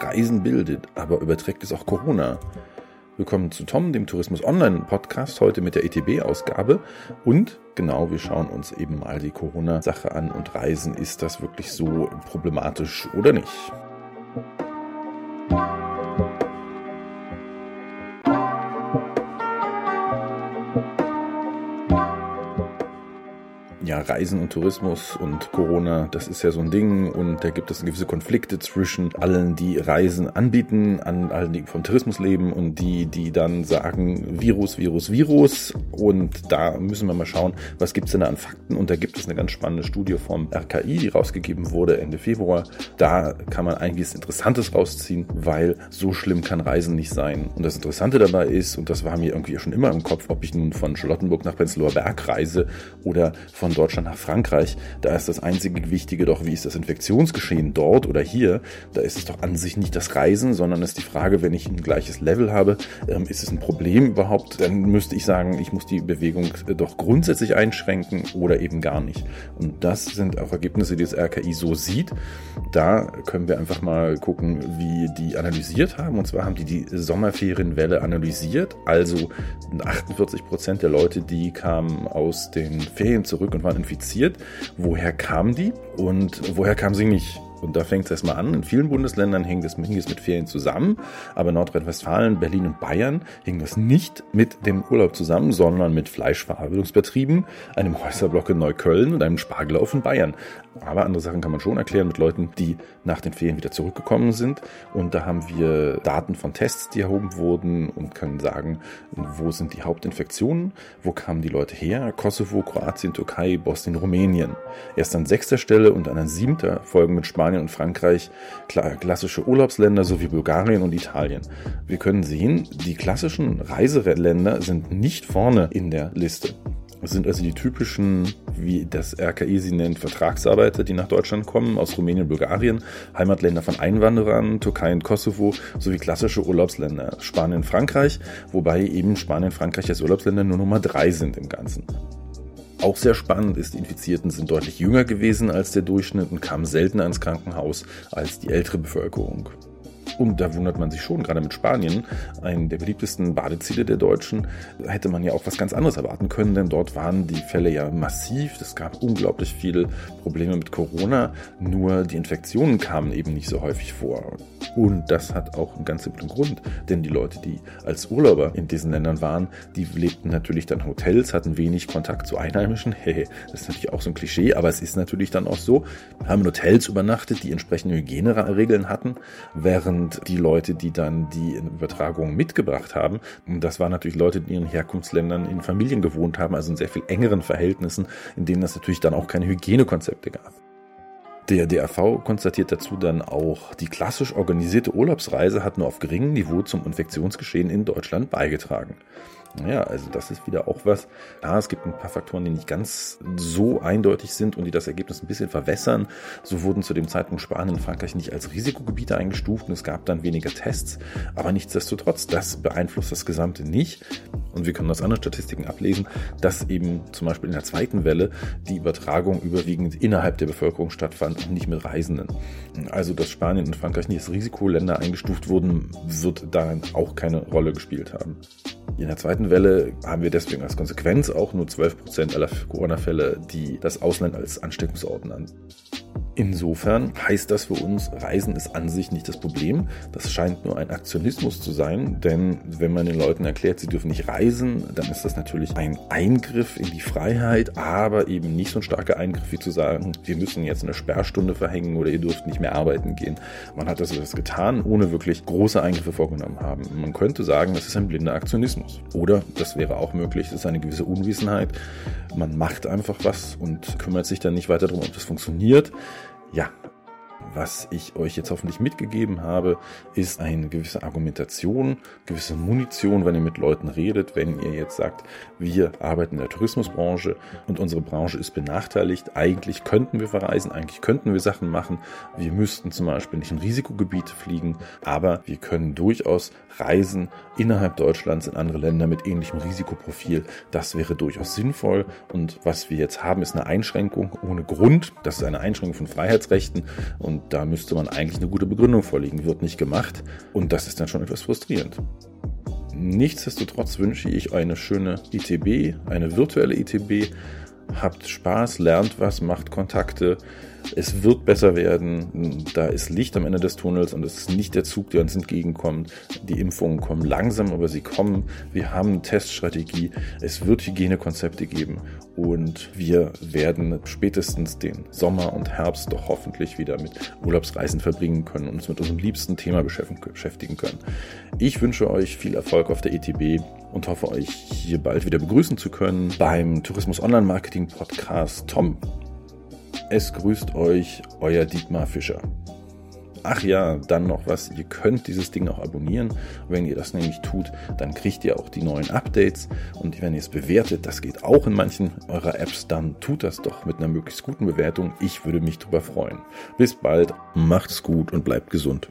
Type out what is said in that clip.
Reisen bildet, aber überträgt es auch Corona. Willkommen zu Tom, dem Tourismus Online Podcast, heute mit der ETB-Ausgabe. Und genau, wir schauen uns eben mal die Corona-Sache an und Reisen. Ist das wirklich so problematisch oder nicht? Reisen und Tourismus und Corona, das ist ja so ein Ding und da gibt es gewisse Konflikte zwischen allen, die Reisen anbieten, an allen, die vom Tourismus leben und die, die dann sagen Virus, Virus, Virus und da müssen wir mal schauen, was gibt's denn da an Fakten und da gibt es eine ganz spannende Studie vom RKI, die rausgegeben wurde Ende Februar. Da kann man einiges Interessantes rausziehen, weil so schlimm kann Reisen nicht sein. Und das Interessante dabei ist, und das war mir irgendwie schon immer im Kopf, ob ich nun von Charlottenburg nach Prenzlauer Berg reise oder von Deutschland nach Frankreich, da ist das einzige Wichtige doch, wie ist das Infektionsgeschehen dort oder hier. Da ist es doch an sich nicht das Reisen, sondern ist die Frage, wenn ich ein gleiches Level habe, ähm, ist es ein Problem überhaupt? Dann müsste ich sagen, ich muss die Bewegung äh, doch grundsätzlich einschränken oder eben gar nicht. Und das sind auch Ergebnisse, die das RKI so sieht. Da können wir einfach mal gucken, wie die analysiert haben. Und zwar haben die die Sommerferienwelle analysiert. Also 48 Prozent der Leute, die kamen aus den Ferien zurück und waren infiziert. Woher kamen die und woher kamen sie nicht? Und da fängt es erstmal an. In vielen Bundesländern hing das, hing es mit Ferien zusammen, aber Nordrhein-Westfalen, Berlin und Bayern hing das nicht mit dem Urlaub zusammen, sondern mit Fleischverarbeitungsbetrieben, einem Häuserblock in Neukölln und einem Spargelauf in Bayern. Aber andere Sachen kann man schon erklären mit Leuten, die nach den Ferien wieder zurückgekommen sind. Und da haben wir Daten von Tests, die erhoben wurden und können sagen, wo sind die Hauptinfektionen, wo kamen die Leute her? Kosovo, Kroatien, Türkei, Bosnien, Rumänien. Erst an sechster Stelle und an siebter folgen mit Spanien und Frankreich klassische Urlaubsländer sowie Bulgarien und Italien. Wir können sehen, die klassischen Reiseländer sind nicht vorne in der Liste. Das sind also die typischen, wie das RKI sie nennt, Vertragsarbeiter, die nach Deutschland kommen, aus Rumänien und Bulgarien, Heimatländer von Einwanderern, Türkei und Kosovo, sowie klassische Urlaubsländer, Spanien und Frankreich, wobei eben Spanien und Frankreich als Urlaubsländer nur Nummer drei sind im Ganzen. Auch sehr spannend ist, die Infizierten sind deutlich jünger gewesen als der Durchschnitt und kamen seltener ins Krankenhaus als die ältere Bevölkerung. Und da wundert man sich schon, gerade mit Spanien, einen der beliebtesten Badeziele der Deutschen, hätte man ja auch was ganz anderes erwarten können, denn dort waren die Fälle ja massiv. Es gab unglaublich viele Probleme mit Corona, nur die Infektionen kamen eben nicht so häufig vor. Und das hat auch einen ganz simplen Grund, denn die Leute, die als Urlauber in diesen Ländern waren, die lebten natürlich dann Hotels, hatten wenig Kontakt zu Einheimischen. Hey, das ist natürlich auch so ein Klischee, aber es ist natürlich dann auch so, haben in Hotels übernachtet, die entsprechende Hygieneregeln hatten, während und die Leute, die dann die Übertragung mitgebracht haben, das waren natürlich Leute, die in ihren Herkunftsländern in Familien gewohnt haben, also in sehr viel engeren Verhältnissen, in denen es natürlich dann auch keine Hygienekonzepte gab. Der DRV konstatiert dazu dann auch, die klassisch organisierte Urlaubsreise hat nur auf geringem Niveau zum Infektionsgeschehen in Deutschland beigetragen. Naja, also das ist wieder auch was. Ja, es gibt ein paar Faktoren, die nicht ganz so eindeutig sind und die das Ergebnis ein bisschen verwässern. So wurden zu dem Zeitpunkt Spanien und Frankreich nicht als Risikogebiete eingestuft und es gab dann weniger Tests. Aber nichtsdestotrotz, das beeinflusst das Gesamte nicht. Und wir können aus anderen Statistiken ablesen, dass eben zum Beispiel in der zweiten Welle die Übertragung überwiegend innerhalb der Bevölkerung stattfand und nicht mit Reisenden. Also, dass Spanien und Frankreich nicht als Risikoländer eingestuft wurden, wird darin auch keine Rolle gespielt haben. In der zweiten Welle haben wir deswegen als Konsequenz auch nur 12 Prozent aller Corona-Fälle, die das Ausland als Ansteckungsort nannten. Insofern heißt das für uns, Reisen ist an sich nicht das Problem. Das scheint nur ein Aktionismus zu sein, denn wenn man den Leuten erklärt, sie dürfen nicht reisen, dann ist das natürlich ein Eingriff in die Freiheit, aber eben nicht so ein starker Eingriff wie zu sagen, wir müssen jetzt eine Sperrstunde verhängen oder ihr dürft nicht mehr arbeiten gehen. Man hat das getan, ohne wirklich große Eingriffe vorgenommen haben. Man könnte sagen, das ist ein blinder Aktionismus. Oder, das wäre auch möglich, das ist eine gewisse Unwissenheit. Man macht einfach was und kümmert sich dann nicht weiter darum, ob das funktioniert. Ja, was ich euch jetzt hoffentlich mitgegeben habe, ist eine gewisse Argumentation, gewisse Munition, wenn ihr mit Leuten redet, wenn ihr jetzt sagt, wir arbeiten in der Tourismusbranche und unsere Branche ist benachteiligt. Eigentlich könnten wir verreisen, eigentlich könnten wir Sachen machen. Wir müssten zum Beispiel nicht in Risikogebiete fliegen, aber wir können durchaus reisen innerhalb Deutschlands in andere Länder mit ähnlichem Risikoprofil. Das wäre durchaus sinnvoll. Und was wir jetzt haben, ist eine Einschränkung ohne Grund. Das ist eine Einschränkung von Freiheitsrechten. Und da müsste man eigentlich eine gute Begründung vorlegen. Wird nicht gemacht. Und das ist dann schon etwas frustrierend. Nichtsdestotrotz wünsche ich eine schöne ITB, eine virtuelle ITB. Habt Spaß, lernt was, macht Kontakte es wird besser werden. Da ist Licht am Ende des Tunnels und es ist nicht der Zug, der uns entgegenkommt. Die Impfungen kommen langsam, aber sie kommen. Wir haben eine Teststrategie. Es wird Hygienekonzepte geben und wir werden spätestens den Sommer und Herbst doch hoffentlich wieder mit Urlaubsreisen verbringen können und uns mit unserem liebsten Thema beschäftigen können. Ich wünsche euch viel Erfolg auf der ETB und hoffe euch hier bald wieder begrüßen zu können beim Tourismus Online Marketing Podcast Tom. Es grüßt euch euer Dietmar Fischer. Ach ja, dann noch was. Ihr könnt dieses Ding auch abonnieren. Wenn ihr das nämlich tut, dann kriegt ihr auch die neuen Updates. Und wenn ihr es bewertet, das geht auch in manchen eurer Apps, dann tut das doch mit einer möglichst guten Bewertung. Ich würde mich drüber freuen. Bis bald, macht's gut und bleibt gesund.